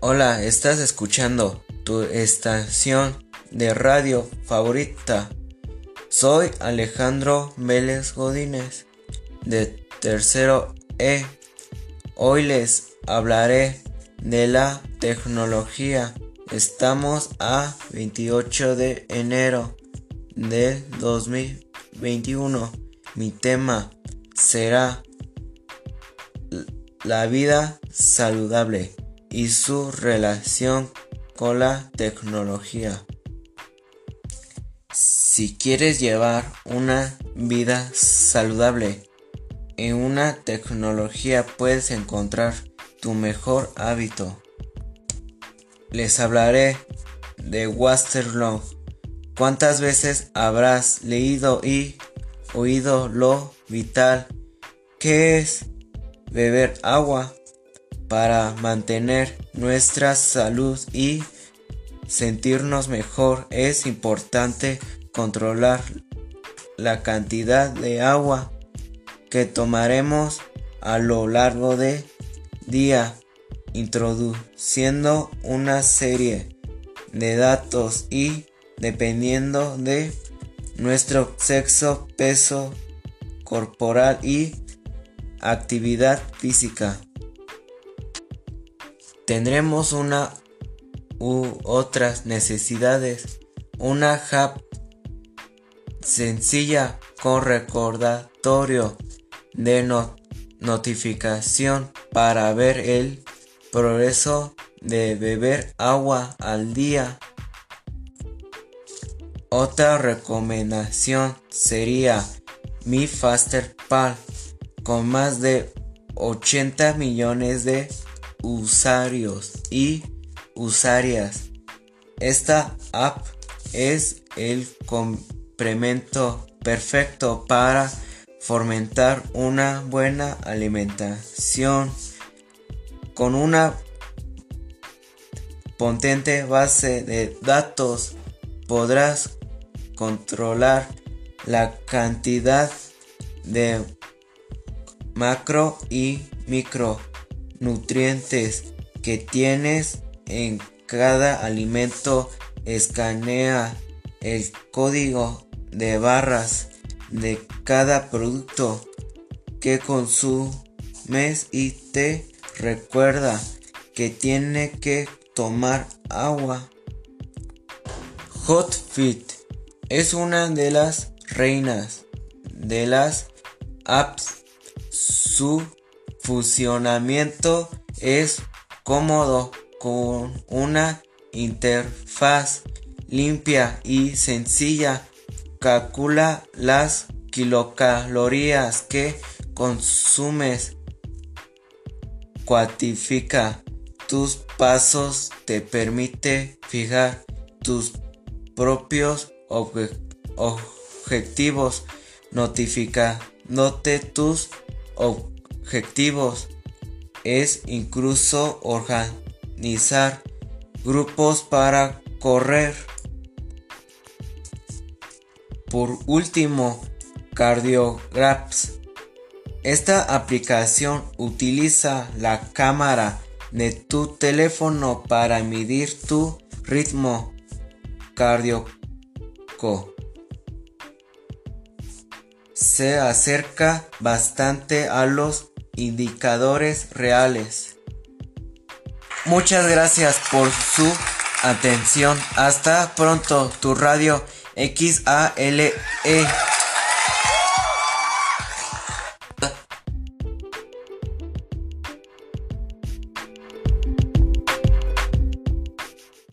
Hola, estás escuchando tu estación de radio favorita. Soy Alejandro Vélez Godínez de tercero E. Hoy les hablaré de la tecnología. Estamos a 28 de enero del 2021. Mi tema será la vida saludable y su relación con la tecnología. Si quieres llevar una vida saludable en una tecnología puedes encontrar tu mejor hábito. Les hablaré de Waterloo. ¿Cuántas veces habrás leído y oído lo vital que es beber agua? Para mantener nuestra salud y sentirnos mejor es importante controlar la cantidad de agua que tomaremos a lo largo del día introduciendo una serie de datos y dependiendo de nuestro sexo, peso corporal y actividad física tendremos una u otras necesidades. Una app sencilla con recordatorio de notificación para ver el progreso de beber agua al día. Otra recomendación sería Mi Faster Pal con más de 80 millones de usuarios y usuarias. Esta app es el complemento perfecto para fomentar una buena alimentación con una potente base de datos podrás controlar la cantidad de macro y micro nutrientes que tienes en cada alimento. Escanea el código de barras de cada producto que consumes y te recuerda que tiene que tomar agua. Hotfit es una de las reinas de las apps. Su funcionamiento es cómodo con una interfaz limpia y sencilla. Calcula las kilocalorías que consumes. Cuantifica tus pasos. Te permite fijar tus propios objetivos. Notificándote tus objetivos objetivos es incluso organizar grupos para correr. Por último, Cardiographs. Esta aplicación utiliza la cámara de tu teléfono para medir tu ritmo cardíaco se acerca bastante a los indicadores reales. Muchas gracias por su atención. Hasta pronto, tu radio XALE.